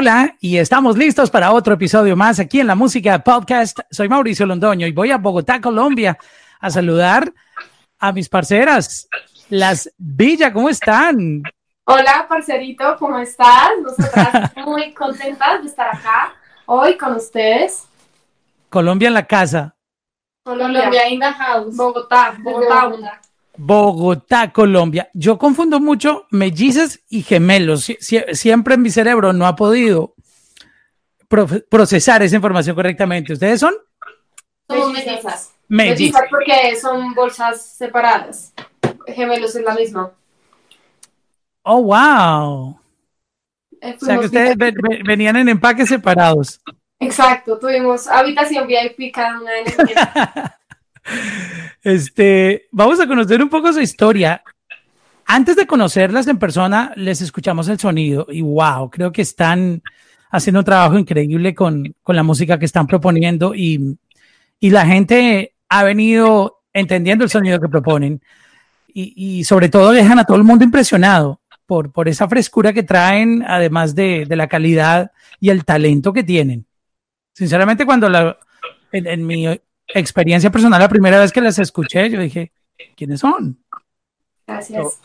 Hola, y estamos listos para otro episodio más aquí en la Música Podcast. Soy Mauricio Londoño y voy a Bogotá, Colombia, a saludar a mis parceras, las Villa, ¿cómo están? Hola, parcerito, ¿cómo estás? Nosotras muy contentas de estar acá hoy con ustedes. Colombia en la casa. Colombia, in the house. Bogotá, Bogotá. Bogotá, Colombia. Yo confundo mucho mellizas y gemelos. siempre en mi cerebro no ha podido procesar esa información correctamente. ¿Ustedes son? Somos mellizas. Mellizas porque son bolsas separadas. Gemelos es la misma. Oh, wow. Eh, o sea que ustedes venían en empaques separados. Exacto, tuvimos habitación VIP cada una de Este, vamos a conocer un poco su historia. Antes de conocerlas en persona, les escuchamos el sonido y wow, creo que están haciendo un trabajo increíble con, con la música que están proponiendo y, y, la gente ha venido entendiendo el sonido que proponen y, y, sobre todo dejan a todo el mundo impresionado por, por esa frescura que traen, además de, de la calidad y el talento que tienen. Sinceramente, cuando la, en, en mi experiencia personal, la primera vez que las escuché, yo dije, ¿quiénes son? Gracias.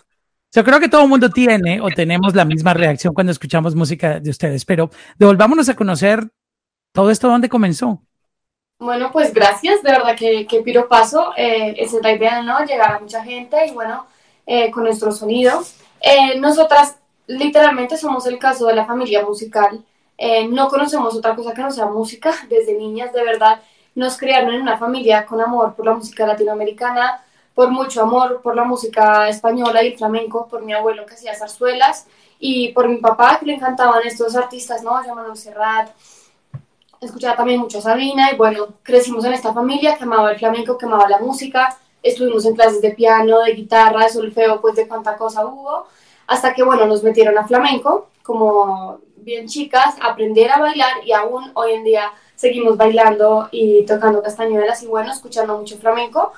Yo creo que todo el mundo tiene o tenemos la misma reacción cuando escuchamos música de ustedes, pero devolvámonos a conocer todo esto, ¿dónde comenzó? Bueno, pues gracias, de verdad que, que piro paso. Eh, esa es la idea, ¿no? Llegar a mucha gente y bueno, eh, con nuestro sonido. Eh, nosotras literalmente somos el caso de la familia musical. No conocemos otra cosa que no sea música desde niñas, de verdad nos criaron en una familia con amor por la música latinoamericana, por mucho amor por la música española y flamenco, por mi abuelo que hacía zarzuelas y por mi papá que le encantaban estos artistas, ¿no? Llamado Serrat, escuchaba también mucho a Sabina y bueno, crecimos en esta familia que amaba el flamenco, que amaba la música, estuvimos en clases de piano, de guitarra, de solfeo, pues de cuánta cosa hubo, hasta que bueno, nos metieron a flamenco, como bien chicas, aprender a bailar y aún hoy en día seguimos bailando y tocando castañuelas y bueno, escuchando mucho flamenco.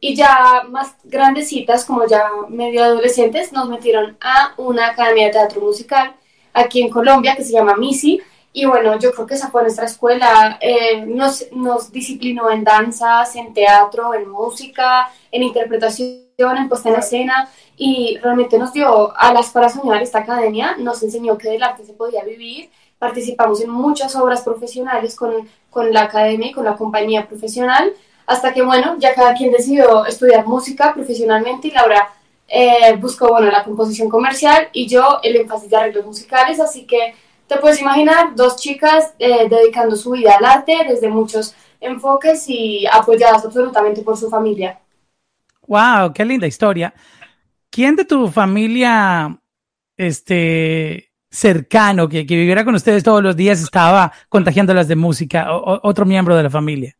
y ya más grandecitas, como ya medio adolescentes, nos metieron a una academia de teatro musical aquí en Colombia que se llama MISI. Y bueno, yo creo que esa fue nuestra escuela. Eh, nos, nos disciplinó en danzas, en teatro, en música, en interpretación, en puesta en escena. Y realmente nos dio alas para soñar esta academia. Nos enseñó que del arte se podía vivir participamos en muchas obras profesionales con, con la academia y con la compañía profesional, hasta que, bueno, ya cada quien decidió estudiar música profesionalmente y Laura eh, buscó, bueno, la composición comercial y yo el énfasis de arreglos musicales, así que te puedes imaginar dos chicas eh, dedicando su vida al arte desde muchos enfoques y apoyadas absolutamente por su familia. ¡Wow! ¡Qué linda historia! ¿Quién de tu familia este, cercano que, que, viviera con ustedes todos los días estaba contagiándolas de música? O, ¿Otro miembro de la familia?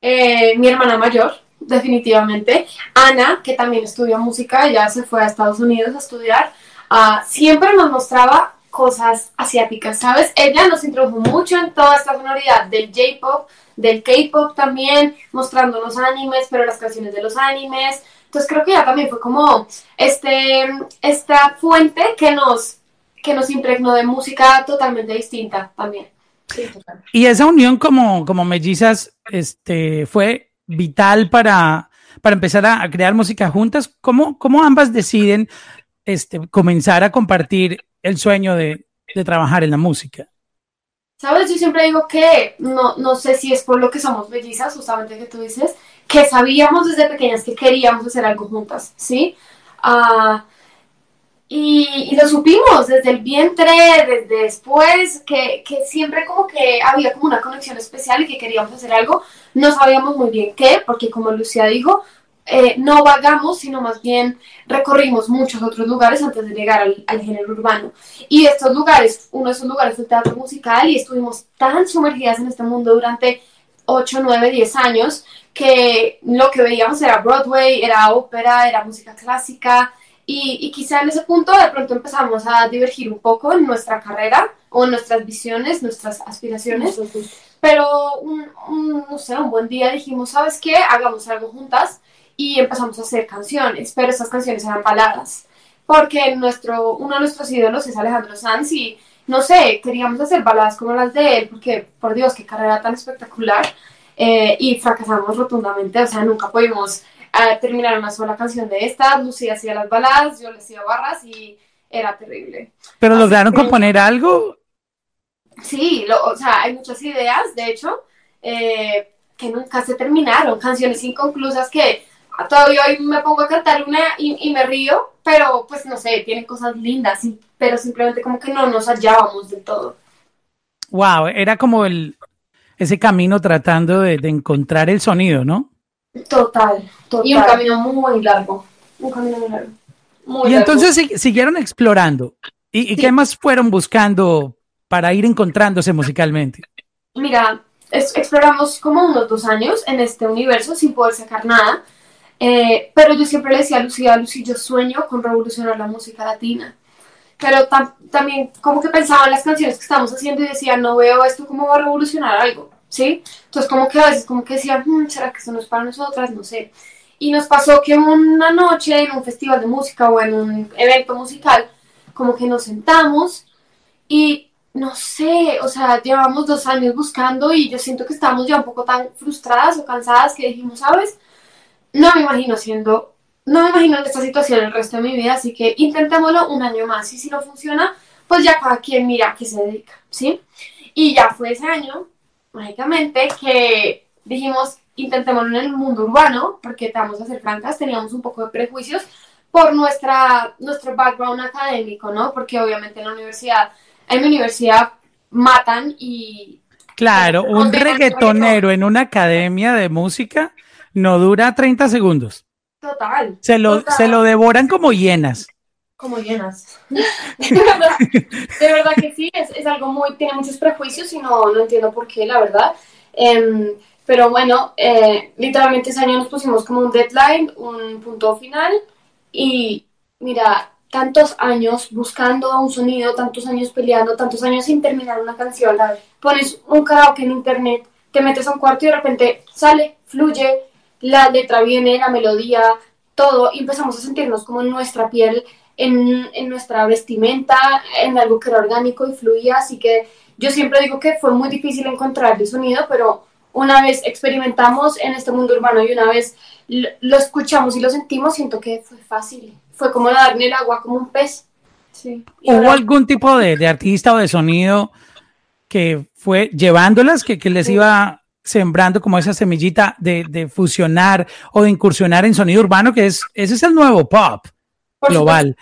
Eh, mi hermana mayor, definitivamente. Ana, que también estudió música, ya se fue a Estados Unidos a estudiar. Uh, siempre nos mostraba cosas asiáticas, ¿sabes? Ella nos introdujo mucho en toda esta sonoridad del J-pop, del K-pop también, mostrándonos animes, pero las canciones de los animes. Entonces creo que ella también fue como este, esta fuente que nos que nos impregnó de música totalmente distinta también. y esa unión como, como mellizas este, fue vital para, para empezar a, crear música juntas. ¿Cómo, ¿Cómo, ambas deciden este, comenzar a compartir el sueño de, de, trabajar en la música? Sabes, yo siempre digo que no, no sé si es por lo que somos mellizas, justamente que tú dices, que sabíamos desde pequeñas que queríamos hacer algo juntas, ¿sí? Uh, y, lo supimos desde el vientre, desde después, que, que, siempre como que había como una conexión especial y que queríamos hacer algo. No sabíamos muy bien qué, porque como Lucía dijo, eh, no vagamos, sino más bien recorrimos muchos otros lugares antes de llegar al, al, género urbano. Y estos lugares, uno de esos lugares fue el teatro musical y estuvimos tan sumergidas en este mundo durante 8, 9, 10 años que lo que veíamos era Broadway, era ópera, era música clásica, y, quizá en ese punto de pronto empezamos a divergir un poco en nuestra carrera o en nuestras visiones, nuestras aspiraciones. Pero un, no sé, un buen día dijimos, ¿sabes qué? Hagamos algo juntas y empezamos a hacer canciones, pero esas canciones eran baladas. Porque nuestro, uno de nuestros ídolos es Alejandro Sanz y, no sé, queríamos hacer baladas como las de él, porque por Dios, qué carrera tan espectacular, eh, y fracasamos rotundamente, o sea, nunca pudimos eh, terminar una sola canción de estas, Lucía hacía las baladas, yo le hacía barras y era terrible. ¿Pero lograron componer algo? Sí, o sea, hay muchas ideas, de hecho, eh, que nunca se terminaron, canciones inconclusas que todavía hoy me pongo a cantar una y, me río, pero pues no sé, tiene cosas lindas, pero simplemente como que no nos hallábamos del todo. Wow, era como el ese camino tratando de, encontrar el sonido, ¿no? Total, total. Y un camino muy largo, un camino muy largo. y entonces siguieron explorando. ¿Y, qué más fueron buscando para ir encontrándose musicalmente? Mira, exploramos como unos dos años en este universo sin poder sacar nada eh, pero yo siempre le decía a Lucía, Lucía, yo sueño con revolucionar la música latina. Pero también como que pensaba en las canciones que estamos haciendo y decía, no veo esto como va a revolucionar algo, ¿sí? Entonces como que a veces como que decía, hmm, ¿será que esto no es para nosotras? No sé. Y nos pasó que una noche en un festival de música o en un evento musical, como que nos sentamos y no sé, o sea, llevamos dos años buscando y yo siento que estamos ya un poco tan frustradas o cansadas que dijimos, ¿sabes? no me imagino siendo, no me imagino en esta situación el resto de mi vida, así que intentémoslo un año más y si no funciona, pues ya cada quien mira a qué se dedica, ¿sí? Y ya fue ese año, mágicamente, que dijimos, intentémoslo en el mundo urbano, porque vamos a ser francas, teníamos un poco de prejuicios por nuestra, nuestro background académico, ¿no? Porque obviamente en la universidad, en mi universidad matan y... Claro, un reggaetonero en una academia de música no dura 30 segundos. Total. Se lo, Se lo devoran como hienas. Como hienas. de, verdad, que sí, es, algo muy, tiene muchos prejuicios y no, no entiendo por qué, la verdad. Em, pero bueno, eh, literalmente ese año nos pusimos como un deadline, un punto final y mira, tantos años buscando un sonido, tantos años peleando, tantos años sin terminar una canción. Pones un karaoke en internet, te metes a un cuarto y de repente sale, fluye, la letra viene, la melodía, todo, y empezamos a sentirnos como en nuestra piel, en, en, nuestra vestimenta, en algo que era orgánico y fluía, así que yo siempre digo que fue muy difícil encontrar el sonido, pero una vez experimentamos en este mundo urbano y una vez lo, escuchamos y lo sentimos, siento que fue fácil, fue como darle el agua como un pez. Sí. ¿Hubo algún tipo de, de, artista o de sonido que fue llevándolas, que, que les iba sembrando como esa semillita de, fusionar o de incursionar en sonido urbano, que es, ese es el nuevo pop global.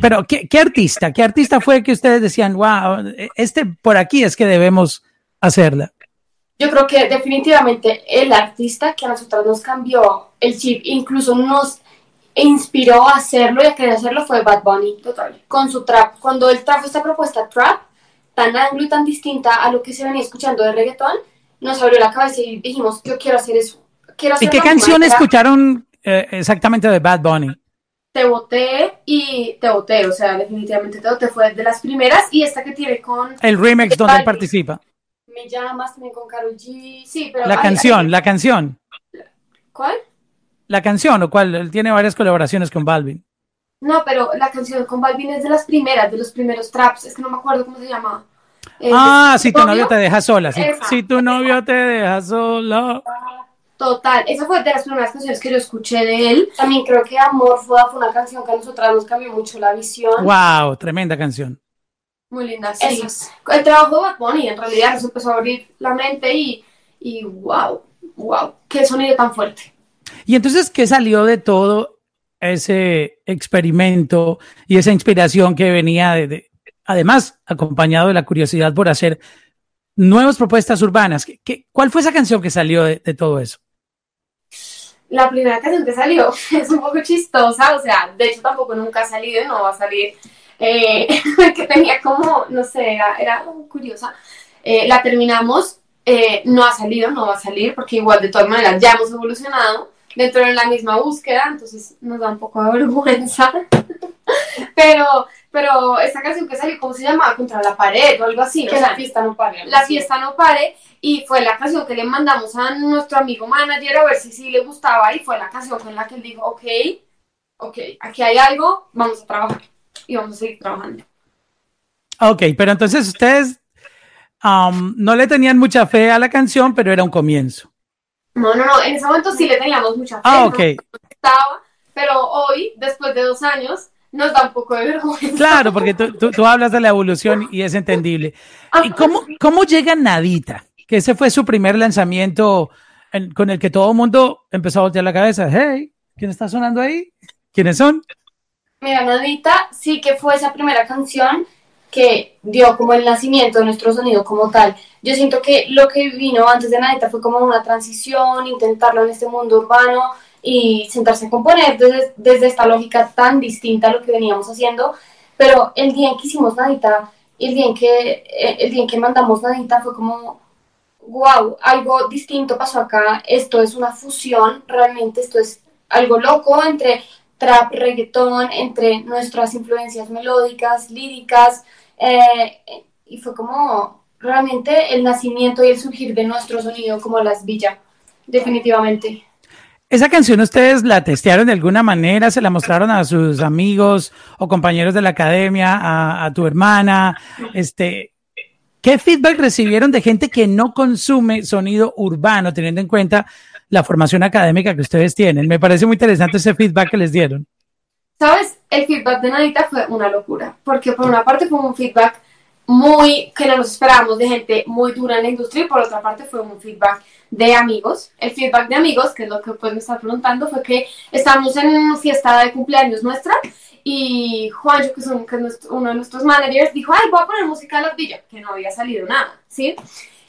Pero, ¿qué, artista? ¿Qué artista fue que ustedes decían, wow, este por aquí es que debemos hacerla? Yo creo que definitivamente el artista que a nosotros nos cambió el chip, incluso nos inspiró a hacerlo y a querer hacerlo fue Bad Bunny, total, con su trap. Cuando él trajo esta propuesta trap, tan anglo y tan distinta a lo que se venía escuchando de reggaetón, nos abrió la cabeza y dijimos, yo quiero hacer eso. Quiero ¿Y qué canción escucharon eh, exactamente de Bad Bunny? Te voté y te voté, o sea, definitivamente te voté fue de las primeras y esta que tiene con... El remix donde él participa. Me llamas también con Karol G, sí, pero... La canción, la canción. ¿Cuál? La canción, o cuál, él tiene varias colaboraciones con Balvin. No, pero la canción con Balvin es de las primeras, de los primeros traps, es que no me acuerdo cómo se llama. Eh, ah, si tu novio, te deja sola. Si, tu novio te deja sola. Total, esa fue de las primeras canciones que yo escuché de él. También creo que Amor fue, una canción que a nosotras nos cambió mucho la visión. Wow, tremenda canción. Muy linda, sí. El trabajo de Bad Bunny en realidad nos empezó a abrir la mente y, y wow, wow, qué sonido tan fuerte. Y entonces, ¿qué salió de todo ese experimento y esa inspiración que venía de, además acompañado de la curiosidad por hacer nuevas propuestas urbanas. ¿Qué, cuál fue esa canción que salió de, todo eso? La primera canción que salió es un poco chistosa, o sea, de hecho tampoco nunca ha salido y no va a salir, eh, que tenía como, no sé, era, curiosa. Eh, la terminamos, eh, no ha salido, no va a salir, porque igual de todas maneras ya hemos evolucionado dentro de la misma búsqueda, entonces nos da un poco de vergüenza. pero, pero esta canción que salió, ¿cómo se llamaba? Contra la pared o algo así. Que la fiesta no pare. La fiesta no pare. Y fue la canción que le mandamos a nuestro amigo manager a ver si sí le gustaba. Y fue la canción con la que él dijo, ok, ok, aquí hay algo, vamos a trabajar. Y vamos a seguir trabajando. Ok, pero entonces ustedes um, no le tenían mucha fe a la canción, pero era un comienzo. No, no, no, en ese momento sí le teníamos mucha fe. Ah, ok. Estaba, pero hoy, después de dos años, nos da un poco de vergüenza. Claro, porque tú, tú, tú hablas de la evolución y es entendible. ¿Y cómo, cómo llega Nadita? Que ese fue su primer lanzamiento en- con el que todo el mundo empezó a voltear la cabeza. Hey, ¿quién está sonando ahí? ¿Quiénes son? Mira, Nadita sí que fue esa primera canción que dio como el nacimiento de nuestro sonido como tal. Yo siento que lo que vino antes de Nadita fue como una transición, intentarlo en este mundo urbano y sentarse a componer desde, desde esta lógica tan distinta a lo que veníamos haciendo. Pero el día en que hicimos Nadita, el día en que, eh, el día en que mandamos Nadita fue como, wow, algo distinto pasó acá, esto es una fusión, realmente esto es algo loco entre trap, reggaetón, entre nuestras influencias melódicas, líricas, eh, y fue como realmente el nacimiento y el surgir de nuestro sonido como las villas, definitivamente. ¿Esa canción ustedes la testearon de alguna manera? ¿Se la mostraron a sus amigos o compañeros de la academia, a, tu hermana? Este, ¿Qué feedback recibieron de gente que no consume sonido urbano, teniendo en cuenta la formación académica que ustedes tienen? Me parece muy interesante ese feedback que les dieron. ¿Sabes? El feedback de Nadita fue una locura, porque por una parte fue un feedback muy que no nos esperábamos de gente muy dura en la industria y por otra parte fue un feedback de amigos. El feedback de amigos, que es lo que pues me está preguntando, fue que estábamos en una fiesta de cumpleaños nuestra y Juancho, que que es uno de nuestros managers, dijo, ay, voy a poner música de las villas, que no había salido nada, ¿sí?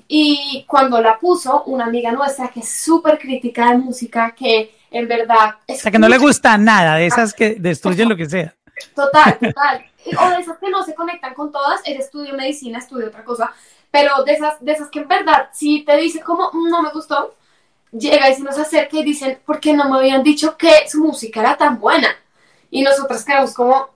Y cuando la puso, una amiga nuestra que es súper crítica de música, que en verdad... O sea, que no le gusta nada de esas que destruyen lo que sea. Total, total. O de esas que no se conectan con todas, ella estudia medicina, estudia otra cosa, pero de esas, de esas que en verdad, si te dice como "Mm, no me gustó, llega y se nos acerca y dicen, ¿por qué no me habían dicho que su música era tan buena? Y nosotras quedamos como,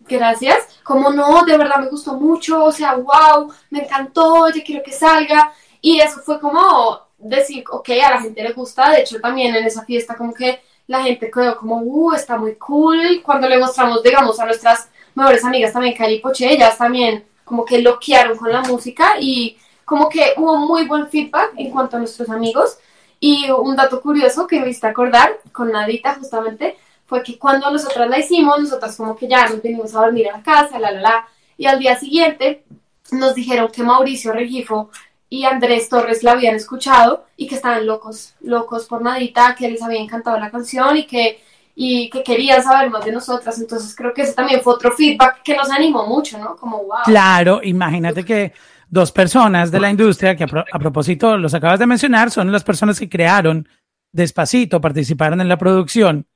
gracias, como no, de verdad me gustó mucho, o sea, wow, me encantó, yo quiero que salga. Y eso fue como decir, ok, a la gente le gusta, de hecho también en esa fiesta como que la gente quedó como, uh, está muy cool. Cuando le mostramos, digamos, a nuestras mejores amigas también, Cali Poche, ellas también como que loquearon con la música y como que hubo muy buen feedback en cuanto a nuestros amigos. Y un dato curioso que me hiciste acordar con Nadita justamente fue que cuando nosotras la hicimos, nosotras como que ya nos vinimos a dormir a la casa, la la la, y al día siguiente nos dijeron que Mauricio Regifo y Andrés Torres la habían escuchado y que estaban locos, locos por Nadita, que les había encantado la canción y que, y que querían saber más de nosotras. Entonces creo que ese también fue otro feedback que nos animó mucho, ¿no? Como wow. Claro, imagínate que dos personas de la industria, que a, pro- a propósito los acabas de mencionar, son las personas que crearon Despacito, participaron en la producción.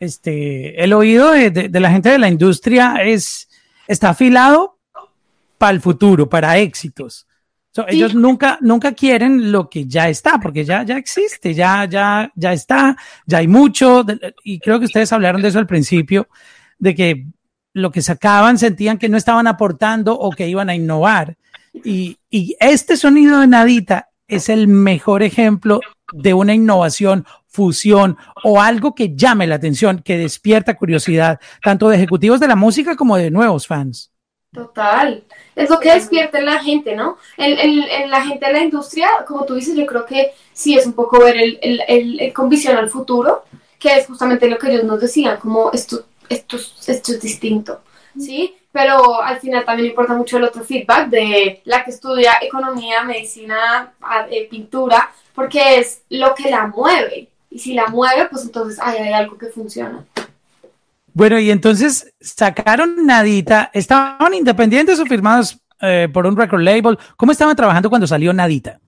Este, el oído de, de- de la gente de la industria es, está afilado para el futuro, para éxitos. So, Sí. Ellos nunca, nunca quieren lo que ya está, porque ya, ya existe, ya, ya, ya está, ya hay mucho, de- y creo que ustedes hablaron de eso al principio, de que lo que sacaban sentían que no estaban aportando o que iban a innovar. Y, y este sonido de Nadita es el mejor ejemplo de una innovación, fusión o algo que llame la atención, que despierta curiosidad, tanto de ejecutivos de la música como de nuevos fans. Total. Es lo que despierta en la gente, ¿no? En, en- en la gente de la industria, como tú dices, yo creo que sí es un poco ver el, el, el- el con visión al futuro, que es justamente lo que ellos nos decían, como esto, esto, es- esto es distinto, ¿sí? Pero al final también importa mucho el otro feedback de la que estudia economía, medicina, eh, pintura, porque es lo que la mueve. Y si la mueve, pues entonces ay, hay algo que funciona. Bueno, y entonces sacaron Nadita, ¿estaban independientes o firmados eh, por un record label? ¿Cómo estaban trabajando cuando salió Nadita?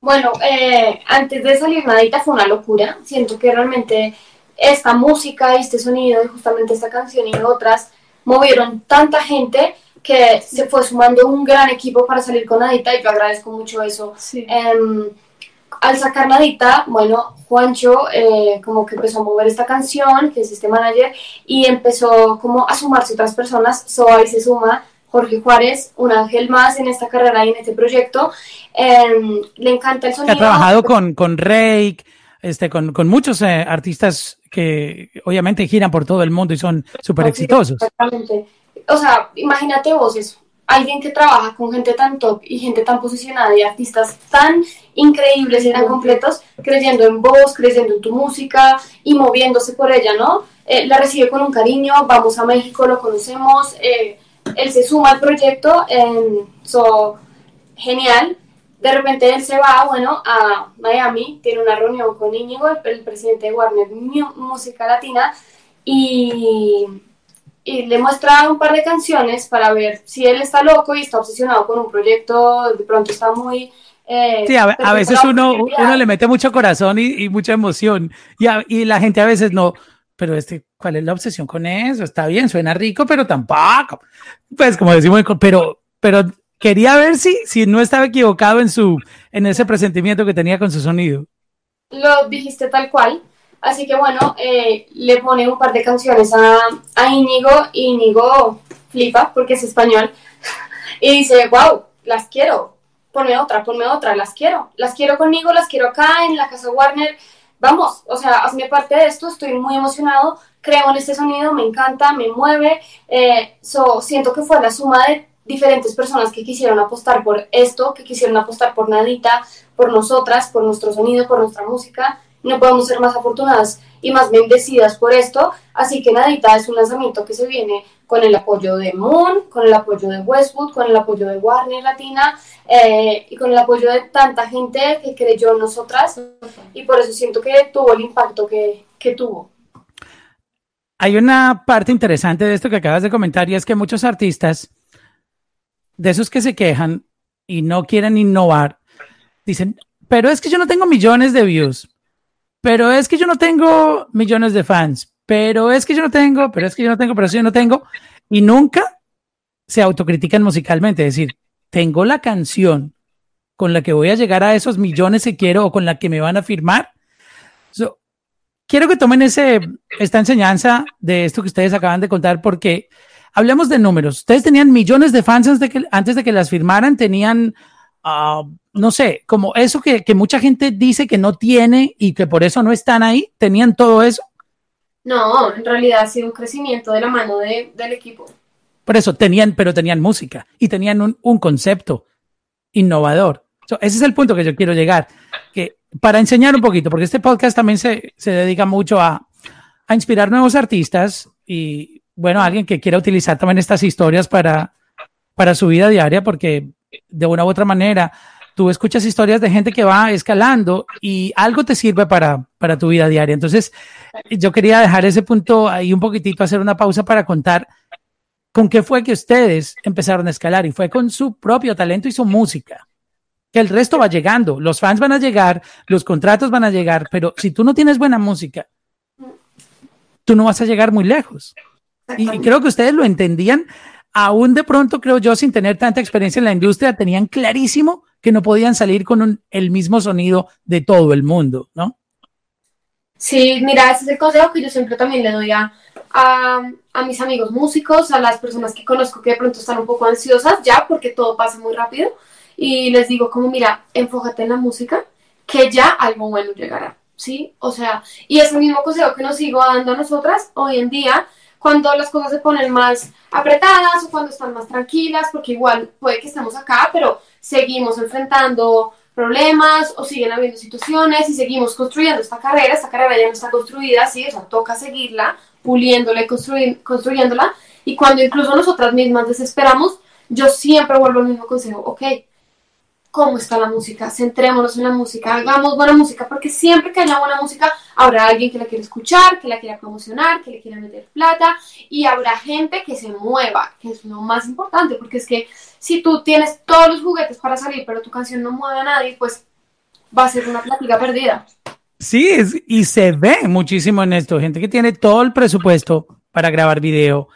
Bueno, eh, antes de salir Nadita fue una locura. Siento que realmente esta música y este sonido y justamente esta canción y otras movieron tanta gente que se fue sumando un gran equipo para salir con Nadita y yo agradezco mucho eso. Sí. Em, al sacar Nadita, bueno, Juancho eh, como que empezó a mover esta canción, que es este manager, y empezó como a sumarse otras personas. So ahí se suma Jorge Juárez, un ángel más en esta carrera y en este proyecto. Em, le encanta el sonido. ha trabajado con, con Rake, este, con, con muchos eh, artistas que obviamente giran por todo el mundo y son súper exitosos. Exactamente. O sea, imagínate vos eso. Alguien que trabaja con gente tan top y gente tan posicionada y artistas tan increíbles y tan completos, creyendo en vos, creyendo en tu música y moviéndose por ella, ¿no? Eh, la recibe con un cariño, vamos a México, lo conocemos, eh, él se suma al proyecto, en so, genial. De repente él se va, bueno, a Miami, tiene una reunión con Íñigo, el, presidente de Warner Música Latina, y y le muestra un par de canciones para ver si él está loco y está obsesionado con un proyecto, de pronto está muy... Eh, sí, a, veces uno, uno, le mete mucho corazón y, mucha emoción y, y, la gente a veces no, pero este, ¿cuál es la obsesión con eso? Está bien, suena rico, pero tampoco. Pues como decimos, pero, pero quería ver si, si no estaba equivocado en, su, en ese presentimiento que tenía con su sonido. Lo dijiste tal cual. Así que bueno, eh, le pone un par de canciones a, a Íñigo Íñigo flipa porque es español y dice, wow, las quiero, ponme otra, ponme otra, las quiero, las quiero conmigo, las quiero acá en la casa Warner, vamos, o sea, hazme parte de esto, estoy muy emocionado, creo en este sonido, me encanta, me mueve, eh, siento que fue la suma de diferentes personas que quisieron apostar por esto, que quisieron apostar por Nadita, por nosotras, por nuestro sonido, por nuestra música, no podemos ser más afortunadas y más bendecidas por esto. Así que Nadita es un lanzamiento que se viene con el apoyo de Moon, con el apoyo de Westwood, con el apoyo de Warner Latina eh, y con el apoyo de tanta gente que creyó en nosotras y por eso siento que tuvo el impacto que, que tuvo. Hay una parte interesante de esto que acabas de comentar y es que muchos artistas, de esos que se quejan y no quieren innovar, dicen, pero es que yo no tengo millones de views, pero es que yo no tengo millones de fans, pero es que yo no tengo, pero es que yo no tengo, pero es que yo no tengo, y nunca se autocritican musicalmente, es decir, tengo la canción con la que voy a llegar a esos millones que quiero o con la que me van a firmar. quiero que tomen ese, esta enseñanza de esto que ustedes acaban de contar porque hablemos de números. Ustedes tenían millones de fans antes de que, antes de que las firmaran, tenían Ah, no sé, como eso que, mucha gente dice que no tiene y que por eso no están ahí, ¿tenían todo eso? No, en realidad ha sido un crecimiento de la mano del equipo. Por eso tenían, pero tenían música y tenían un, concepto innovador. ese es el punto que yo quiero llegar, que para enseñar un poquito, porque este podcast también se, dedica mucho a, a, inspirar nuevos artistas y, bueno, alguien que quiera utilizar también estas historias para, para su vida diaria, porque de una u otra manera, tú escuchas historias de gente que va escalando y algo te sirve para, para tu vida diaria. Entonces, yo quería dejar ese punto ahí un poquitito, hacer una pausa para contar con qué fue que ustedes empezaron a escalar y fue con su propio talento y su música. Que el resto va llegando, los fans van a llegar, los contratos van a llegar, pero si tú no tienes buena música, tú no vas a llegar muy lejos. Y, y creo que ustedes lo entendían aún de pronto, creo yo, sin tener tanta experiencia en la industria, tenían clarísimo que no podían salir con el mismo sonido de todo el mundo, ¿no? Sí, mira, ese es el consejo que yo siempre también le doy a, a, mis amigos músicos, a las personas que conozco que de pronto están un poco ansiosas ya porque todo pasa muy rápido y les digo como, mira, enfócate en la música, que ya algo bueno llegará, ¿sí? O sea, y es el mismo consejo que nos sigo dando a nosotras hoy en día, cuando las cosas se ponen más apretadas o cuando están más tranquilas, porque igual puede que estemos acá, pero seguimos enfrentando problemas o siguen habiendo situaciones y seguimos construyendo esta carrera, esta carrera ya no está construida, sí, o sea, toca seguirla, puliéndola y construyéndola, y cuando incluso nosotras mismas desesperamos, yo siempre vuelvo al mismo consejo, ok, cómo está la música, centrémonos en la música, hagamos buena música, porque siempre que haya buena música habrá alguien que la quiera escuchar, que la quiera promocionar, que le quiera meter plata y habrá gente que se mueva, que es lo más importante, porque es que si tú tienes todos los juguetes para salir, pero tu canción no mueve a nadie, pues va a ser una plática perdida. Sí, y se ve muchísimo en esto, gente que tiene todo el presupuesto para grabar video,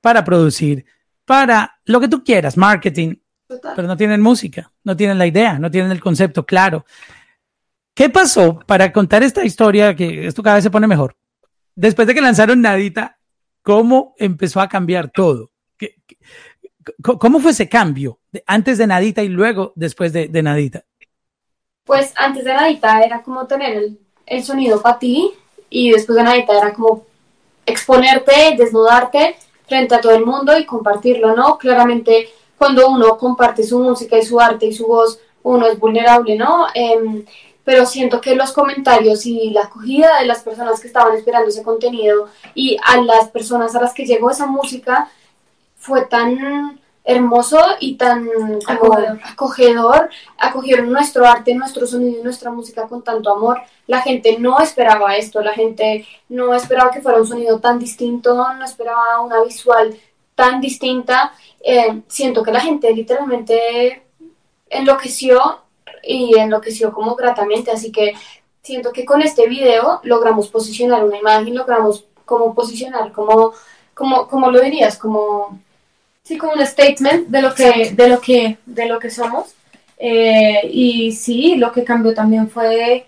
para producir, para lo que tú quieras, marketing, pero no tienen música, no tienen la idea, no tienen el concepto claro. ¿Qué pasó para contar esta historia que esto cada vez se pone mejor? Después de que lanzaron Nadita, ¿cómo empezó a cambiar todo? cómo fue ese cambio antes de Nadita y luego después de, Nadita? Pues antes de Nadita era como tener el, el sonido para ti y después de Nadita era como exponerte, desnudarte frente a todo el mundo y compartirlo, ¿no? Claramente cuando uno comparte su música y su arte y su voz, uno es vulnerable, ¿no? Em, pero siento que los comentarios y la acogida de las personas que estaban esperando ese contenido y a las personas a las que llegó esa música fue tan hermoso y tan acogedor. acogieron nuestro arte, nuestro sonido y nuestra música con tanto amor. La gente no esperaba esto, la gente no esperaba que fuera un sonido tan distinto, no esperaba una visual tan distinta. Eh, siento que la gente literalmente enloqueció y enloqueció como gratamente, así que siento que con este video logramos posicionar una imagen, logramos como posicionar, como, como, como lo dirías, como sí, como un statement de lo que, de lo que, de lo que somos. Eh, y sí, lo que cambió también fue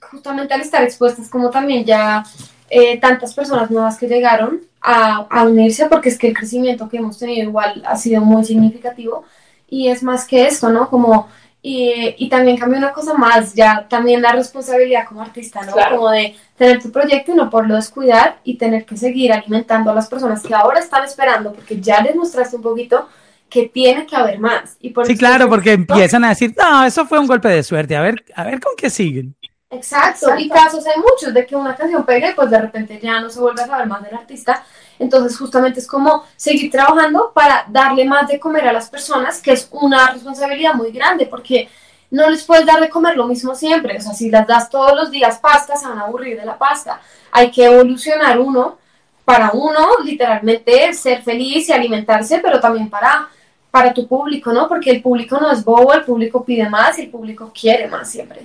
justamente al estar expuestas, como también ya eh, tantas personas nuevas que llegaron a, a, unirse, porque es que el crecimiento que hemos tenido igual ha sido muy significativo. Y es más que esto, ¿no? Como y, y, también cambió una cosa más, ya también la responsabilidad como artista, ¿no? Como de tener tu proyecto y no por lo descuidar y tener que seguir alimentando a las personas que ahora están esperando, porque ya les mostraste un poquito que tiene que haber más. Y sí, claro, porque empiezan a decir, no, eso fue un golpe de suerte, a ver, a ver con qué siguen. Exacto. y casos hay muchos de que una canción pegue y pues de repente ya no se vuelve a saber más del artista entonces, justamente es como seguir trabajando para darle más de comer a las personas, que es una responsabilidad muy grande, porque no les puedes dar de comer lo mismo siempre. O sea, si las das todos los días pasta, se van a aburrir de la pasta. Hay que evolucionar uno para uno, literalmente, ser feliz y alimentarse, pero también para, para tu público, ¿no? Porque el público no es bobo, el público pide más y el público quiere más siempre.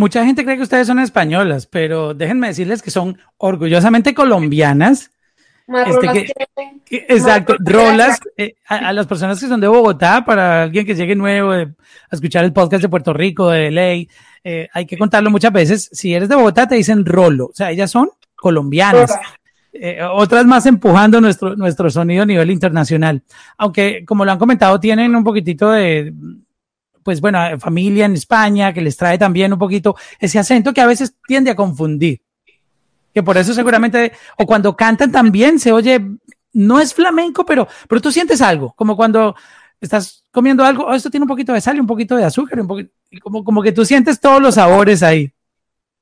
Mucha gente cree que ustedes son españolas, pero déjenme decirles que son orgullosamente colombianas este exacto, rolas eh, a, las personas que son de Bogotá, para alguien que llegue nuevo a escuchar el podcast de Puerto Rico, de ley, eh, hay que contarlo muchas veces. Si eres de Bogotá, te dicen rolo, o sea, ellas son colombianas. Eh, otras más empujando nuestro, nuestro sonido a nivel internacional. Aunque, como lo han comentado, tienen un poquitito de, pues bueno, familia en España que les trae también un poquito ese acento que a veces tiende a confundir que por eso seguramente, o cuando cantan también se oye, no es flamenco, pero, pero tú sientes algo, como cuando estás comiendo algo, oh, esto tiene un poquito de sal y un poquito de azúcar, un poquito, como, como que tú sientes todos los sabores ahí.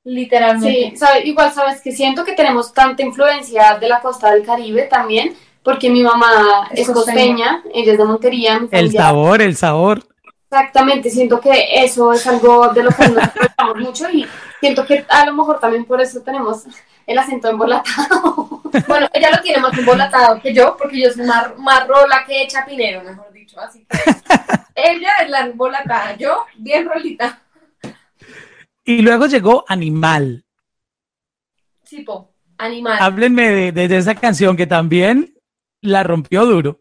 Literalmente. Sí, igual sabes que siento que tenemos tanta influencia de la costa del Caribe también, porque mi mamá es, costeña, ella es de Montería. el sabor, el sabor. Exactamente, siento que eso es algo de lo que nos aprovechamos mucho y siento que a lo mejor también por eso tenemos el acento embolatado. bueno, ella lo tiene más embolatado que yo, porque yo soy más, más rola que chapinero, mejor dicho. Así que ella es la embolatada, yo bien rolita. Y luego llegó Animal. Sí, po, Animal. Háblenme de, de esa canción que también la rompió duro.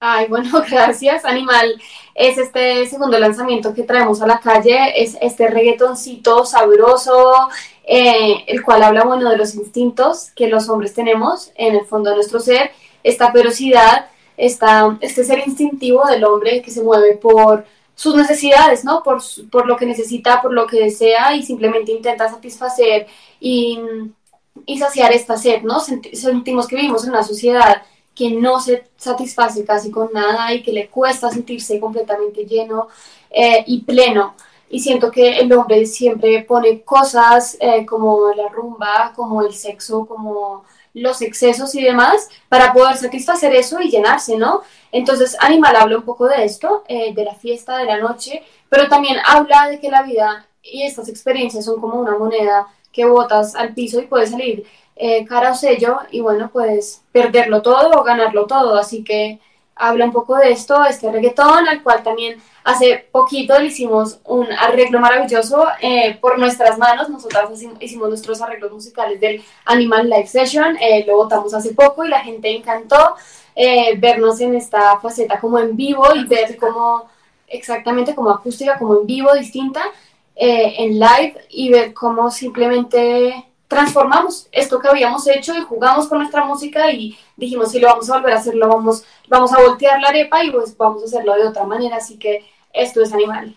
Ay, bueno, gracias. Animal es este segundo lanzamiento que traemos a la calle, es este reggaetoncito sabroso, eh, el cual habla, bueno, de los instintos que los hombres tenemos en el fondo de nuestro ser, esta ferocidad, esta, este ser instintivo del hombre que se mueve por sus necesidades, ¿no? Por, por lo que necesita, por lo que desea y simplemente intenta satisfacer y, y saciar esta sed, ¿no? sentimos que vivimos en una sociedad que no se satisface casi con nada y que le cuesta sentirse completamente lleno eh, y pleno y siento que el hombre siempre pone cosas eh, como la rumba, como el sexo, como los excesos y demás para poder satisfacer eso y llenarse, ¿no? Entonces Animal habla un poco de esto, eh, de la fiesta, de la noche, pero también habla de que la vida y estas experiencias son como una moneda que botas al piso y puedes salir eh, cara o sello y bueno, puedes perderlo todo o ganarlo todo, así que habla un poco de esto, este reggaetón, al cual también hace poquito le hicimos un arreglo maravilloso eh, por nuestras manos. Nosotras hicimos nuestros arreglos musicales del Animal Live Session, eh, lo votamos hace poco y la gente encantó eh, vernos en esta faceta como en vivo y ver cómo exactamente como acústica, como en vivo, distinta, en live y ver cómo simplemente transformamos esto que habíamos hecho y jugamos con nuestra música y dijimos si lo vamos a volver a hacerlo vamos vamos a voltear la arepa y pues vamos a hacerlo de otra manera así que esto es animal.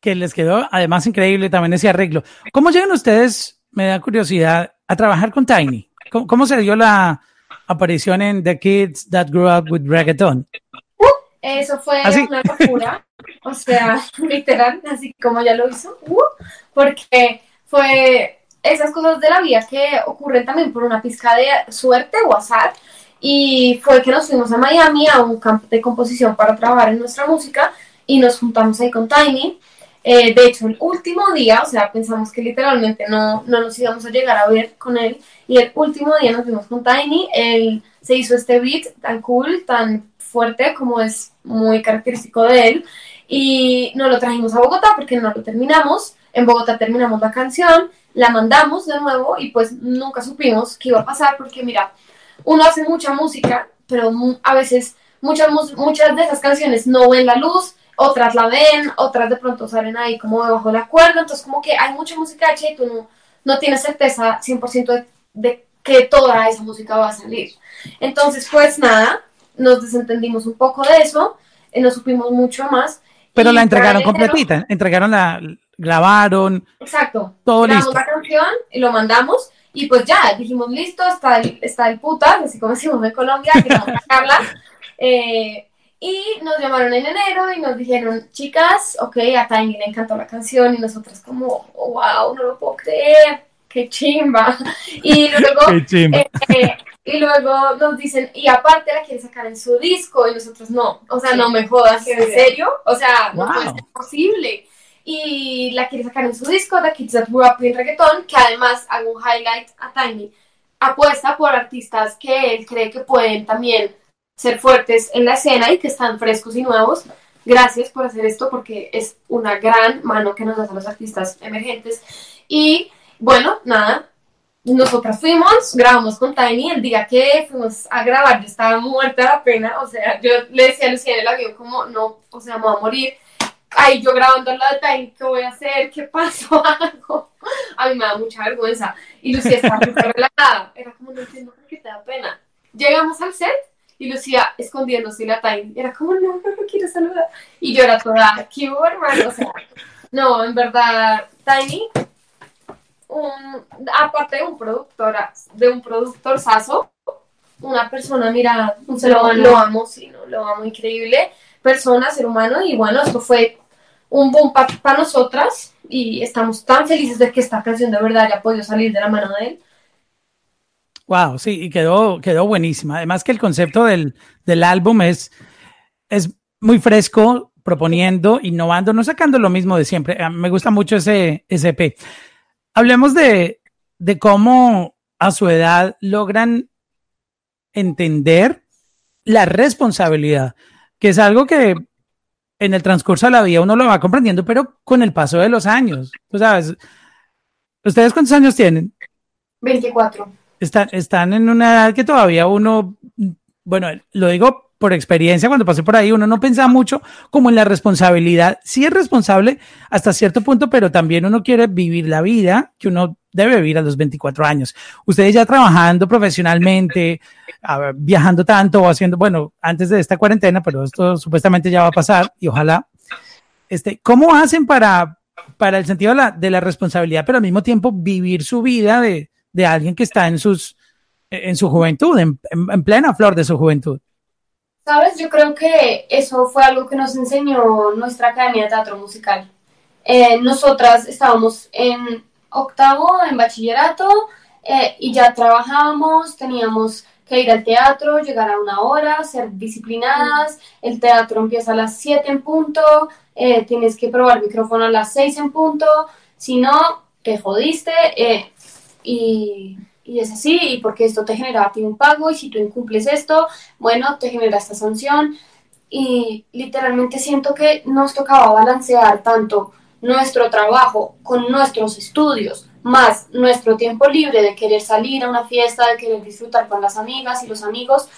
Que les quedó además increíble también ese arreglo. Cómo llegan ustedes me da curiosidad a trabajar con Tiny cómo, se dio la aparición en The Kids That Grew Up with Reggaeton? Uh, eso fue ¿Ah, una locura, o sea, literal, así como ya lo hizo, uh, porque fue esas cosas de la vida que ocurren también por una pizca de suerte o azar, y fue que nos fuimos a Miami a un campo de composición para trabajar en nuestra música y nos juntamos ahí con Tiny. Eh, de hecho, el último día, o sea, pensamos que literalmente no, no nos íbamos a llegar a ver con él. Y el último día nos vimos con Tiny, él se hizo este beat tan cool, tan fuerte como es muy característico de él. Y nos lo trajimos a Bogotá porque no lo terminamos, en Bogotá terminamos la canción, la mandamos de nuevo y pues nunca supimos qué iba a pasar porque mira, uno hace mucha música, pero a veces muchas, muchas de esas canciones no ven la luz, otras la ven, otras de pronto salen ahí como debajo de la cuerda, entonces como que hay mucha música hecha y tú no, no tienes certeza 100% de, de que toda esa música va a salir. Entonces, pues nada, nos desentendimos un poco de eso, eh, no supimos mucho más. Pero la entregaron completita, entregaron la, grabaron. Exacto. Todo listo. la canción y lo mandamos y pues ya, dijimos, listo, está el, está el puta, así como decimos en Colombia, que vamos a sacarla. Eh, y nos llamaron en enero y nos dijeron, chicas, ok, a Tiny le encantó la canción y nosotras como, wow, no lo puedo creer, qué chimba. Y luego, qué chimba. Eh, y luego nos dicen, y aparte la quiere sacar en su disco y nosotros no, o sea, sí. no me jodas, ¿en serio? O sea, wow. no puede ser posible y la quiere sacar en su disco, The Kids That Grew Up in Reggaeton, que además hago un highlight a Tiny. Apuesta por artistas que él cree que pueden también ser fuertes en la escena y que están frescos y nuevos. Gracias por hacer esto porque es una gran mano que nos hacen los artistas emergentes. Y bueno, nada, nosotras fuimos, grabamos con Tiny. El día que fuimos a grabar, yo estaba muerta de la pena. O sea, yo le decía a Lucía en el avión, como no, o sea, me voy a morir ay, yo grabando la de Tiny, ¿qué voy a hacer? ¿Qué pasó? A mí me da mucha vergüenza. Y Lucía estaba súper relajada. Era como, no entiendo por qué te da pena. Llegamos al set y Lucía escondiéndose la Tiny. Era como, no, no lo quiero saludar. Y yo era toda, ¿qué hermano? O sea, no, en verdad, Tiny, un, aparte de un productor, de un productor saso, una persona, mira, un ser humano, lo amo, sí, no, lo amo, increíble persona, ser humano, y bueno, esto fue un boom para pa nosotras y estamos tan felices de que esta canción de verdad haya podido salir de la mano de él. Wow, sí, y quedó, quedó buenísima. Además que el concepto del, del álbum es, es muy fresco, proponiendo, innovando, no sacando lo mismo de siempre. Me gusta mucho ese, ese EP. Hablemos de, de cómo a su edad logran entender la responsabilidad, que es algo que en el transcurso de la vida uno lo va comprendiendo, pero con el paso de los años. Tú sabes, ¿ustedes cuántos años tienen? 24. Están, están en una edad que todavía uno, bueno, lo digo por experiencia, cuando pasé por ahí, uno no pensaba mucho como en la responsabilidad. Sí es responsable hasta cierto punto, pero también uno quiere vivir la vida que uno debe vivir a los 24 años. Ustedes ya trabajando profesionalmente, viajando tanto o haciendo, bueno, antes de esta cuarentena, pero esto supuestamente ya va a pasar y ojalá, este, ¿cómo hacen para, para el sentido de la, responsabilidad, pero al mismo tiempo vivir su vida de, de alguien que está en sus, en su juventud, en, en, en plena flor de su juventud? Sabes, yo creo que eso fue algo que nos enseñó nuestra academia de teatro musical. Eh, nosotras estábamos en octavo, en bachillerato, eh, y ya trabajábamos, teníamos que ir al teatro, llegar a una hora, ser disciplinadas, el teatro empieza a las 7 en punto, eh, tienes que probar micrófono a las 6 en punto, si no, te jodiste, y y es así, y porque esto te genera a ti un pago, y si tú incumples esto, bueno, te genera esta sanción. Y literalmente siento que nos tocaba balancear tanto nuestro trabajo con nuestros estudios, más nuestro tiempo libre de querer salir a una fiesta, de querer disfrutar con las amigas y los amigos,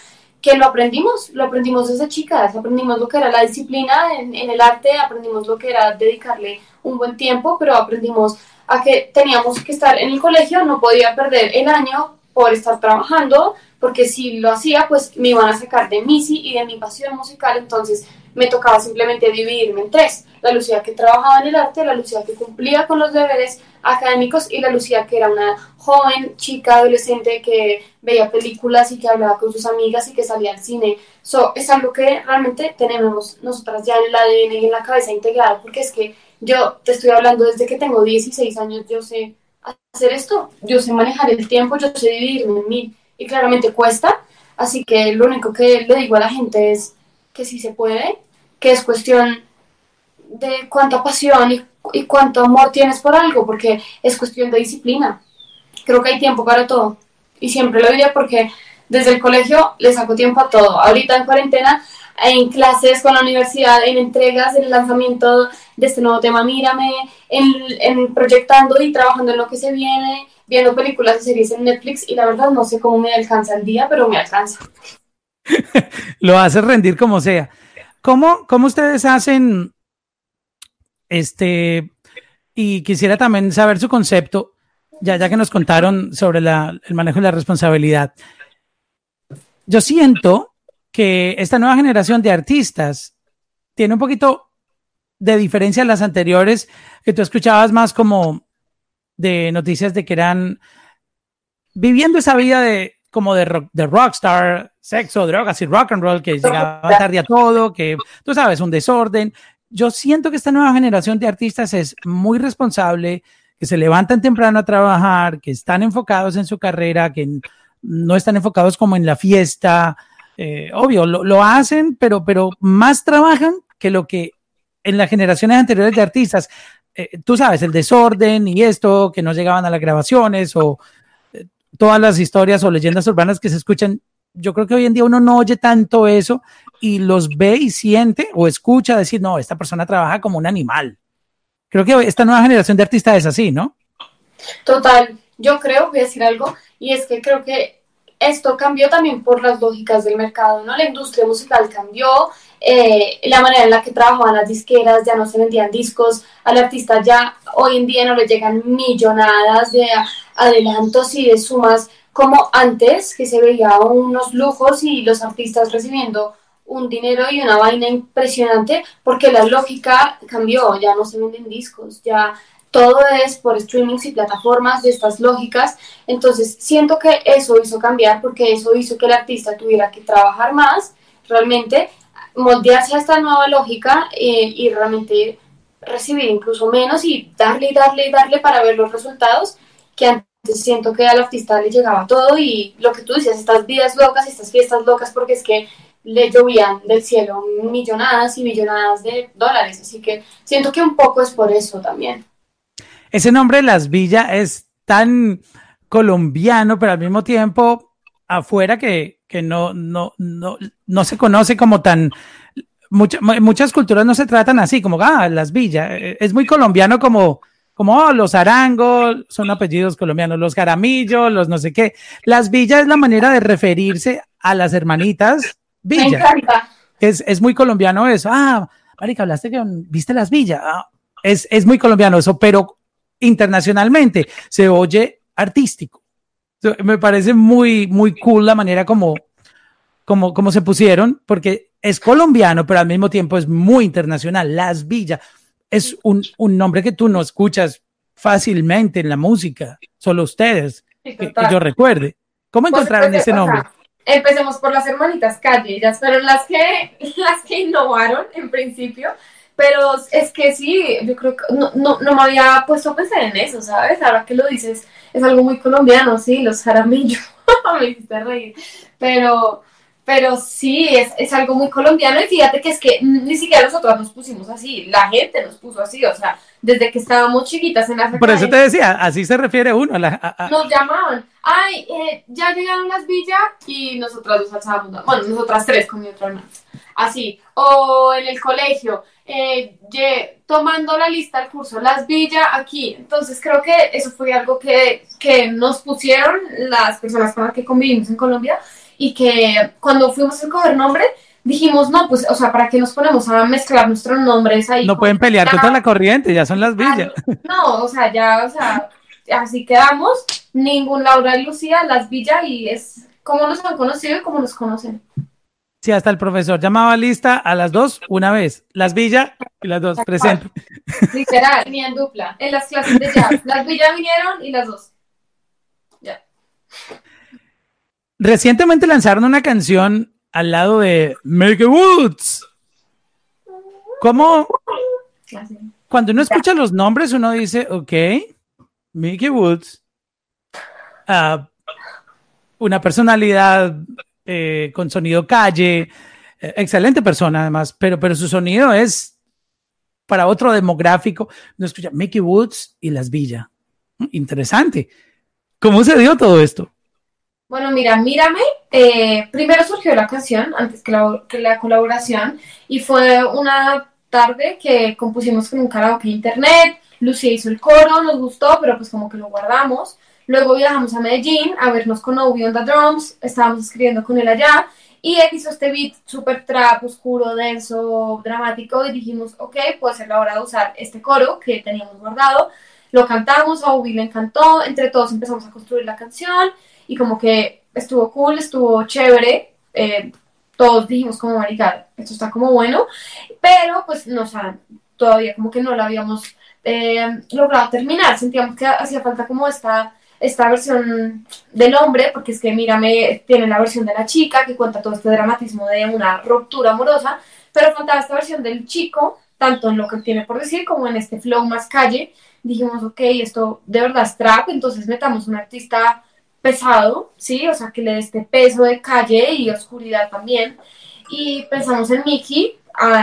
que lo aprendimos, lo aprendimos desde chicas, aprendimos lo que era la disciplina en, en el arte, aprendimos lo que era dedicarle un buen tiempo, pero aprendimos a que teníamos que estar en el colegio, no podía perder el año por estar trabajando, porque si lo hacía, pues me iban a sacar de Missy y de mi pasión musical, entonces me tocaba simplemente dividirme en tres. La Lucía que trabajaba en el arte, la Lucía que cumplía con los deberes académicos y la Lucía que era una joven chica adolescente que veía películas y que hablaba con sus amigas y que salía al cine. So, es algo que realmente tenemos nosotras ya en el ADN y en la cabeza integrado, porque es que yo te estoy hablando desde que tengo 16 años, yo sé hacer esto, yo sé manejar el tiempo, yo sé dividirme en mí y claramente cuesta, así que lo único que le digo a la gente es que sí se puede, que es cuestión de cuánta pasión y, y cuánto amor tienes por algo, porque es cuestión de disciplina. Creo que hay tiempo para todo y siempre lo diré porque desde el colegio le saco tiempo a todo. Ahorita en cuarentena en clases con la universidad, en entregas, en el lanzamiento de este nuevo tema Mírame, en, proyectando y trabajando en lo que se viene, viendo películas y series en Netflix y la verdad no sé cómo me alcanza el día, pero me alcanza. lo hace rendir como sea. ¿Cómo, ¿Cómo ustedes hacen este? Y quisiera también saber su concepto, ya, ya que nos contaron sobre la, el manejo de la responsabilidad. Yo siento que esta nueva generación de artistas tiene un poquito de diferencia a las anteriores, que tú escuchabas más como de noticias de que eran viviendo esa vida de como de, rock, de rockstar, sexo, drogas y rock and roll, que llegaba tarde a todo, que tú sabes, un desorden. Yo siento que esta nueva generación de artistas es muy responsable, que se levantan temprano a trabajar, que están enfocados en su carrera, que no están enfocados como en la fiesta, eh, obvio, lo, hacen, pero, pero más trabajan que lo que en las generaciones anteriores de artistas, eh, tú sabes, el desorden y esto, que no llegaban a las grabaciones o eh, todas las historias o leyendas urbanas que se escuchan. Yo creo que hoy en día uno no oye tanto eso y los ve y siente o escucha decir, no, esta persona trabaja como un animal. Creo que esta nueva generación de artistas es así, ¿no? Total, yo creo, voy a decir algo, y es que creo que esto cambió también por las lógicas del mercado, ¿no? La industria musical cambió, eh, la manera en la que trabajaban las disqueras, ya no se vendían discos, al artista ya hoy en día no le llegan millonadas de adelantos y de sumas como antes, que se veía unos lujos y los artistas recibiendo un dinero y una vaina impresionante, porque la lógica cambió, ya no se venden discos, ya todo es por streamings y plataformas de estas lógicas. Entonces, siento que eso hizo cambiar porque eso hizo que el artista tuviera que trabajar más, realmente moldearse a esta nueva lógica eh, y realmente recibir incluso menos y darle y darle y darle para ver los resultados que antes siento que al artista le llegaba todo. Y lo que tú dices, estas vidas locas, estas fiestas locas, porque es que le llovían del cielo millonadas y millonadas de dólares, así que siento que un poco es por eso también ese nombre Las Villas es tan colombiano, pero al mismo tiempo afuera que, que no, no, no, no se conoce como tan... muchas culturas no se tratan así, como, ah, Las Villas. Eh, es muy colombiano como, como oh, los arangos, son apellidos colombianos, los jaramillos, los no sé qué. Las Villas es la manera de referirse a las hermanitas Villa. Es, es muy colombiano eso. Ah, Marica, hablaste que viste Las Villas. Ah, es, es muy colombiano eso, pero internacionalmente, se oye artístico. Me parece muy, muy cool la manera como, como, como se pusieron, porque es colombiano, pero al mismo tiempo es muy internacional. Las Villas es un, un nombre que tú no escuchas fácilmente en la música, solo ustedes, que, yo recuerde. ¿Cómo encontraron pues, ese nombre? empecemos por las hermanitas Calle, ellas fueron las que, las que innovaron en principio pero es que sí, yo creo que no, no, no me había puesto a pensar en eso, ¿sabes? Ahora que lo dices, es algo muy colombiano, sí, los jaramillos, me hiciste reír. Pero, pero sí, es, es, algo muy colombiano y fíjate que es que ni siquiera nosotros nos pusimos así, la gente nos puso así, o sea, desde que estábamos chiquitas en la Por eso te decía, así se refiere uno. A Nos llamaban, ay, eh, ya llegaron las villas y nosotras nos alzábamos, bueno, nosotras tres con mi otra hermana, así, o en el colegio, eh, tomando la lista del curso, las villas aquí. Entonces creo que eso fue algo que, que nos pusieron las personas con las que convivimos en Colombia y que cuando fuimos a coger nombre dijimos, no, pues, o sea, ¿para qué nos ponemos a mezclar nuestros nombres ahí? No pueden pelear contra la corriente, ya son las villas. No, o sea, ya, o sea, así quedamos ningún Laura y Lucía, las Villa, y es como nos han conocido y como nos conocen. Sí, hasta el profesor llamaba lista a las dos una vez. Las Villa y las dos, presente. Literal. Ni en dupla. En las clases de jazz. Las Villa vinieron y las dos. Ya. Recientemente lanzaron una canción al lado de Make Woods. ¿Cómo? Cuando uno escucha los nombres, uno dice, ok, Mickey Woods, ah, una personalidad eh, con sonido calle, eh, excelente persona además, pero, pero su sonido es para otro demográfico. No escucha Mickey Woods y Las Villa. Interesante. ¿Cómo se dio todo esto? Bueno, mira, mírame. Eh, primero surgió la canción antes que la, colaboración y fue una tarde que compusimos con un karaoke internet, Lucía hizo el coro, nos gustó, pero pues como que lo guardamos. Luego viajamos a Medellín a vernos con Obi on the drums, estábamos escribiendo con él allá y él hizo este beat súper trap, oscuro, denso, dramático y dijimos, ok, puede ser la hora de usar este coro que teníamos guardado. Lo cantamos, a Obi le encantó, entre todos empezamos a construir la canción y como que estuvo cool, estuvo chévere. Eh, todos dijimos como, marica, esto está como bueno, pero pues no, o todavía como que no lo habíamos eh, logrado terminar, sentíamos que hacía falta como esta, esta versión del hombre, porque es que mírame, tiene la versión de la chica que cuenta todo este dramatismo de una ruptura amorosa, pero faltaba esta versión del chico, tanto en lo que tiene por decir como en este flow más calle, dijimos, ok, esto de verdad es trap, entonces metamos un artista pesado, ¿sí? O sea, que le dé este peso de calle y oscuridad también. Y pensamos en Mickey,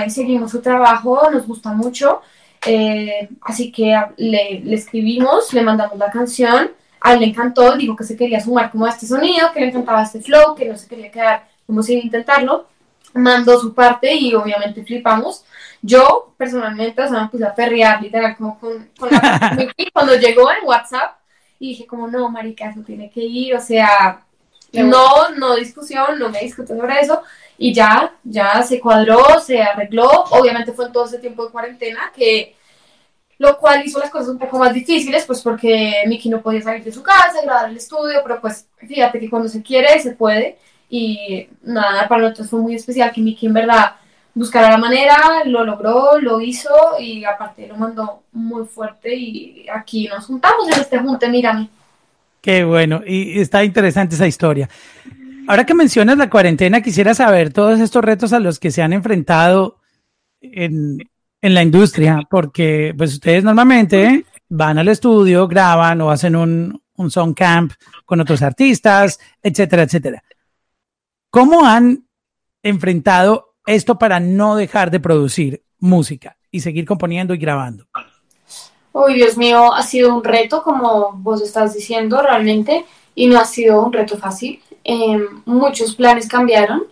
seguimos su trabajo, nos gusta mucho, eh, así que le, le, escribimos, le mandamos la canción, a él le encantó, dijo que se quería sumar como a este sonido, que le encantaba este flow, que no se quería quedar como sin intentarlo, mandó su parte y obviamente flipamos. Yo personalmente, o sea, me puse a perrear literal como con, con la Mickey cuando llegó en WhatsApp y dije como, no, marica, eso tiene que ir, o sea, no, no discusión, no me discuto sobre eso, y ya, ya se cuadró, se arregló, obviamente fue en todo ese tiempo de cuarentena que lo cual hizo las cosas un poco más difíciles, pues porque Miki no podía salir de su casa, grabar el estudio, pero pues fíjate que cuando se quiere, se puede, y nada, para nosotros fue muy especial que Miki en verdad buscar la manera, lo logró, lo hizo y aparte lo mandó muy fuerte y aquí nos juntamos en este junte, mírame. Qué bueno, y está interesante esa historia. Ahora que mencionas la cuarentena, quisiera saber todos estos retos a los que se han enfrentado en, en la industria, porque pues ustedes normalmente van al estudio, graban o hacen un, un song camp con otros artistas, etcétera, etcétera. ¿Cómo han enfrentado esto para no dejar de producir música y seguir componiendo y grabando? Uy, Dios mío, ha sido un reto, como vos estás diciendo, realmente, y no ha sido un reto fácil. Em, muchos planes cambiaron,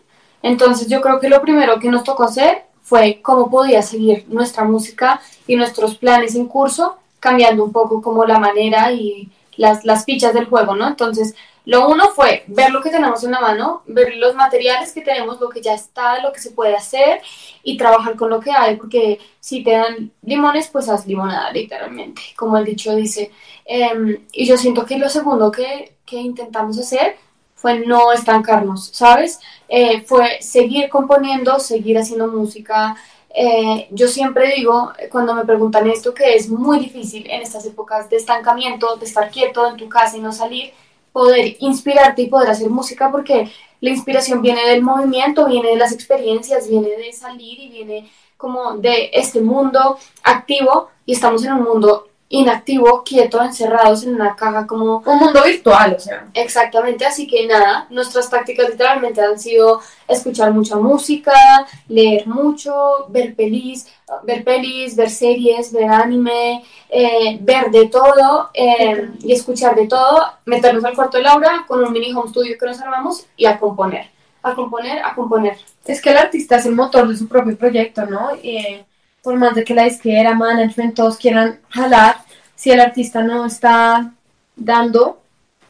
entonces yo creo que lo primero que nos tocó hacer fue cómo podía seguir nuestra música y nuestros planes en curso, cambiando un poco como la manera y las, las fichas del juego, ¿no? Entonces, lo uno fue ver lo que tenemos en la mano, ver los materiales que tenemos, lo que ya está, lo que se puede hacer y trabajar con lo que hay, porque si te dan limones, pues haz limonada, literalmente, como el dicho dice. Em, y yo siento que lo segundo que, que, intentamos hacer fue no estancarnos, ¿sabes? Eh, fue seguir componiendo, seguir haciendo música. Eh, yo siempre digo, cuando me preguntan esto, que es muy difícil en estas épocas de estancamiento, de estar quieto en tu casa y no salir, poder inspirarte y poder hacer música porque la inspiración viene del movimiento, viene de las experiencias, viene de salir y viene como de este mundo activo y estamos en un mundo inactivo, quieto, encerrados en una caja como... Un mundo virtual, o sea. Exactamente, así que nada, nuestras tácticas literalmente han sido escuchar mucha música, leer mucho, ver pelis, ver pelis, ver series, ver anime, eh, ver de todo eh, y escuchar de todo, meternos al cuarto de Laura con un mini home studio que nos armamos y a componer, a componer, a componer. Es que el artista es el motor de su propio proyecto, ¿no? Y, por más de que la disquera, management, todos quieran jalar, si el artista no está dando,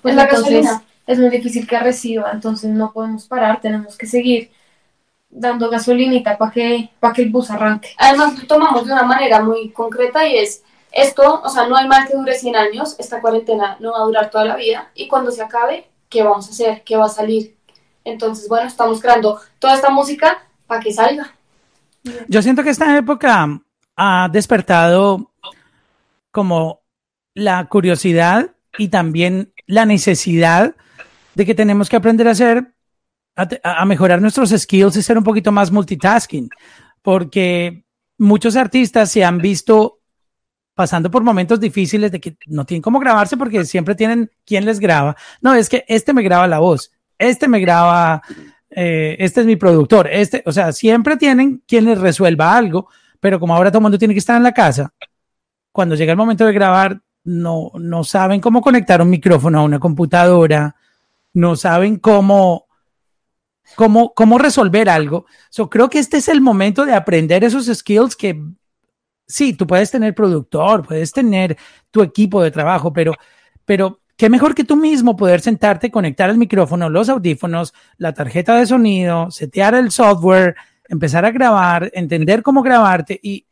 pues la entonces es muy difícil que reciba, entonces no podemos parar, tenemos que seguir dando gasolinita para que, para que el bus arranque. Además, lo tomamos de una manera muy concreta y es, esto, o sea, no hay mal que dure 100 años, esta cuarentena no va a durar toda la vida y cuando se acabe, ¿qué vamos a hacer? ¿Qué va a salir? Entonces, bueno, estamos creando toda esta música para que salga. Yo siento que esta época ha despertado como la curiosidad y también la necesidad de que tenemos que aprender a hacer, a, mejorar nuestros skills y ser un poquito más multitasking, porque muchos artistas se han visto pasando por momentos difíciles de que no tienen cómo grabarse porque siempre tienen quien les graba. No, es que este me graba la voz, este me graba, eh, este es mi productor, este, o sea, siempre tienen quien les resuelva algo, pero como ahora todo el mundo tiene que estar en la casa, cuando llega el momento de grabar, no, no saben cómo conectar un micrófono a una computadora, no saben cómo, cómo, cómo resolver algo. So, creo que este es el momento de aprender esos skills que sí, tú puedes tener productor, puedes tener tu equipo de trabajo, pero, pero qué mejor que tú mismo poder sentarte, conectar el micrófono, los audífonos, la tarjeta de sonido, setear el software, empezar a grabar, entender cómo grabarte y,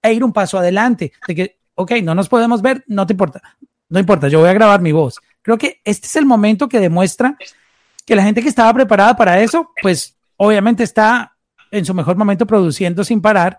e ir un paso adelante. De que, ok, no nos podemos ver, no te importa, no importa, yo voy a grabar mi voz. Creo que este es el momento que demuestra que la gente que estaba preparada para eso, pues obviamente está en su mejor momento produciendo sin parar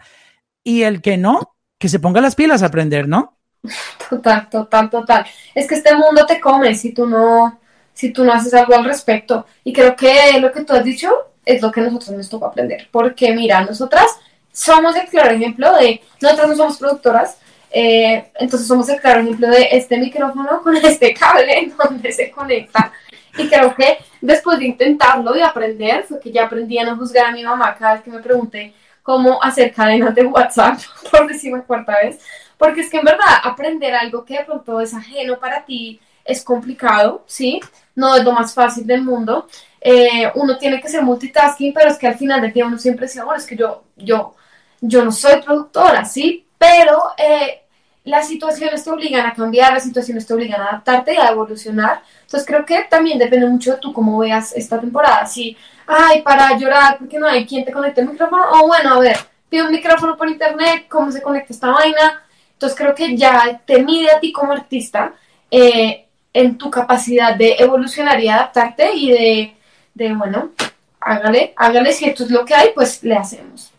y el que no, que se ponga las pilas a aprender, ¿no? Total, total, total. Es que este mundo te come si tú no, si tú no haces algo al respecto. Y creo que lo que tú has dicho es lo que nosotros nos toca aprender. Porque mira, nosotras somos el claro ejemplo de, nosotras no somos productoras, eh, entonces somos el claro ejemplo de este micrófono con este cable en donde se conecta. Y creo que después de intentarlo y aprender, fue que ya aprendí a no juzgar a mi mamá cada vez que me pregunté cómo hacer cadenas de WhatsApp, por decirme cuarta vez. Porque es que en verdad aprender algo que de pronto es ajeno para ti es complicado, ¿sí? No es lo más fácil del mundo. Eh, uno tiene que ser multitasking, pero es que al final del día uno siempre dice, bueno, es que yo, yo, yo no soy productora, ¿sí? Pero eh, las situaciones te obligan a cambiar, las situaciones te obligan a adaptarte y a evolucionar. Entonces creo que también depende mucho de tú cómo veas esta temporada. Si, ay, para llorar porque no hay quien te conecte el micrófono, o bueno, a ver, pido un micrófono por internet, cómo se conecta esta vaina. Entonces creo que ya te mide a ti como artista eh, en tu capacidad de evolucionar y adaptarte y de de, bueno, hágale, hágale, si esto es lo que hay, pues le hacemos.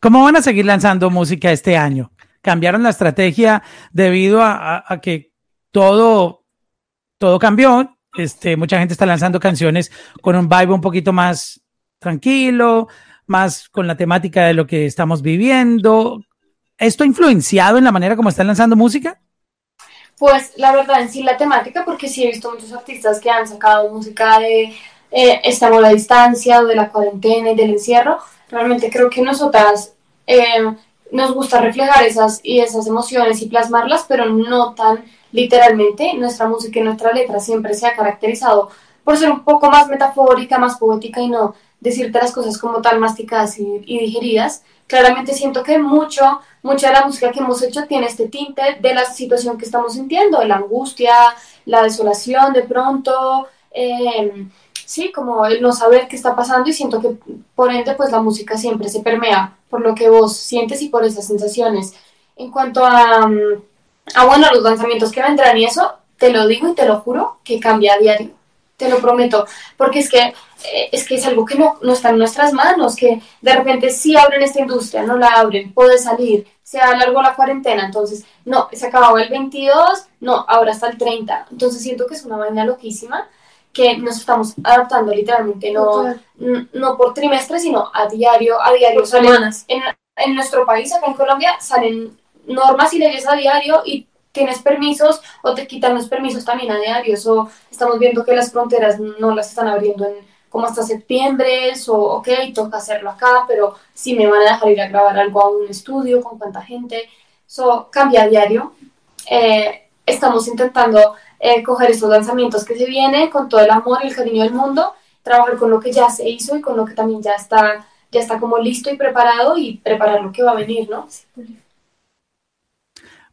¿Cómo van a seguir lanzando música este año? ¿Cambiaron la estrategia debido a, que todo, todo cambió? Este, mucha gente está lanzando canciones con un vibe un poquito más tranquilo, más con la temática de lo que estamos viviendo. ¿Esto ha influenciado en la manera como están lanzando música? Pues la verdad en sí la temática, porque sí he visto muchos artistas que han sacado música de eh, estamos a la distancia de la cuarentena y del encierro, realmente creo que nosotras eh, nos gusta reflejar esas, y esas emociones y plasmarlas, pero no tan literalmente. Nuestra música y nuestra letra siempre se ha caracterizado por ser un poco más metafórica, más poética y no decirte las cosas como tan masticadas y, digeridas. Claramente siento que mucho, mucha de la música que hemos hecho tiene este tinte de la situación que estamos sintiendo, la angustia, la desolación de pronto, eh, sí, como el no saber qué está pasando y siento que por ende pues la música siempre se permea por lo que vos sientes y por esas sensaciones. En cuanto a, mm, a bueno, los lanzamientos que vendrán y eso, te lo digo y te lo juro que cambia a diario, te lo prometo, porque es que eh, es que es algo que no, no está en nuestras manos, que de repente sí abren esta industria, no la abren, puede salir, se alargó la cuarentena, entonces, no, se acabó el 22, no, ahora está el 30, entonces siento que es una vaina loquísima que nos estamos adaptando literalmente, no, no por trimestre, sino a diario, a diario. semanas. En, en nuestro país, acá en Colombia, salen normas y leyes a diario y tienes permisos o te quitan los permisos también a diario. Eso estamos viendo que las fronteras no las están abriendo en como hasta septiembre, o ok, toca hacerlo acá, pero si me van a dejar ir a grabar algo a un estudio, con cuánta gente. Eso cambia a diario. Eh, estamos intentando eh, coger estos lanzamientos que se vienen con todo el amor y el cariño del mundo, trabajar con lo que ya se hizo y con lo que también ya está, ya está como listo y preparado y preparar lo que va a venir, ¿no?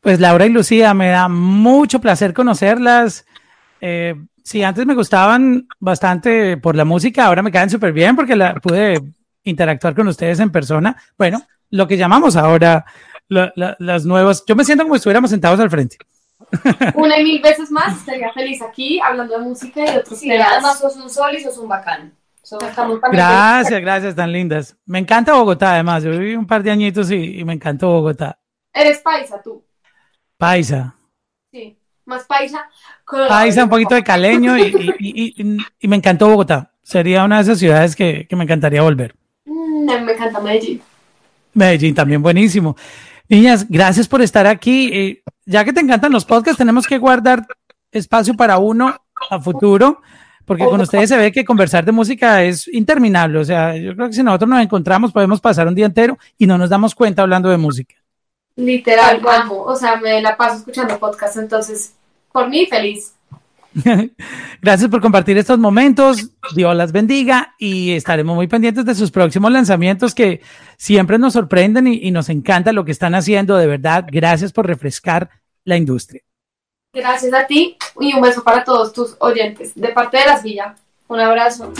Pues Laura y Lucía, me da mucho placer conocerlas. Eh, sí, antes me gustaban bastante por la música, ahora me caen súper bien porque la, pude interactuar con ustedes en persona. Bueno, lo que llamamos ahora las nuevas. Yo me siento como si estuviéramos sentados al frente. Una y mil veces más estaría feliz aquí hablando de música y de otros sí, Además, sos un sol y sos un bacán. gracias, gracias, tan lindas. Me encanta Bogotá, además. Yo viví un par de añitos y, me encantó Bogotá. Eres paisa, tú. Paisa. Sí, más paisa. Paisa, un poquito de caleño y, me encantó Bogotá. Sería una de esas ciudades que, me encantaría volver. Mm, me encanta Medellín. Medellín también, buenísimo. Niñas, gracias por estar aquí. Eh, ya que te encantan los podcasts, tenemos que guardar espacio para uno a futuro, porque con ustedes se ve que conversar de música es interminable. O sea, yo creo que si nosotros nos encontramos podemos pasar un día entero y no nos damos cuenta hablando de música. Literal, vamos. O sea, me la paso escuchando podcasts, entonces, por mí, feliz. Gracias por compartir estos momentos. Dios las bendiga y estaremos muy pendientes de sus próximos lanzamientos que siempre nos sorprenden y, nos encanta lo que están haciendo. De verdad, gracias por refrescar la industria. Gracias a ti y un beso para todos tus oyentes. De parte de Las Villas, un abrazo.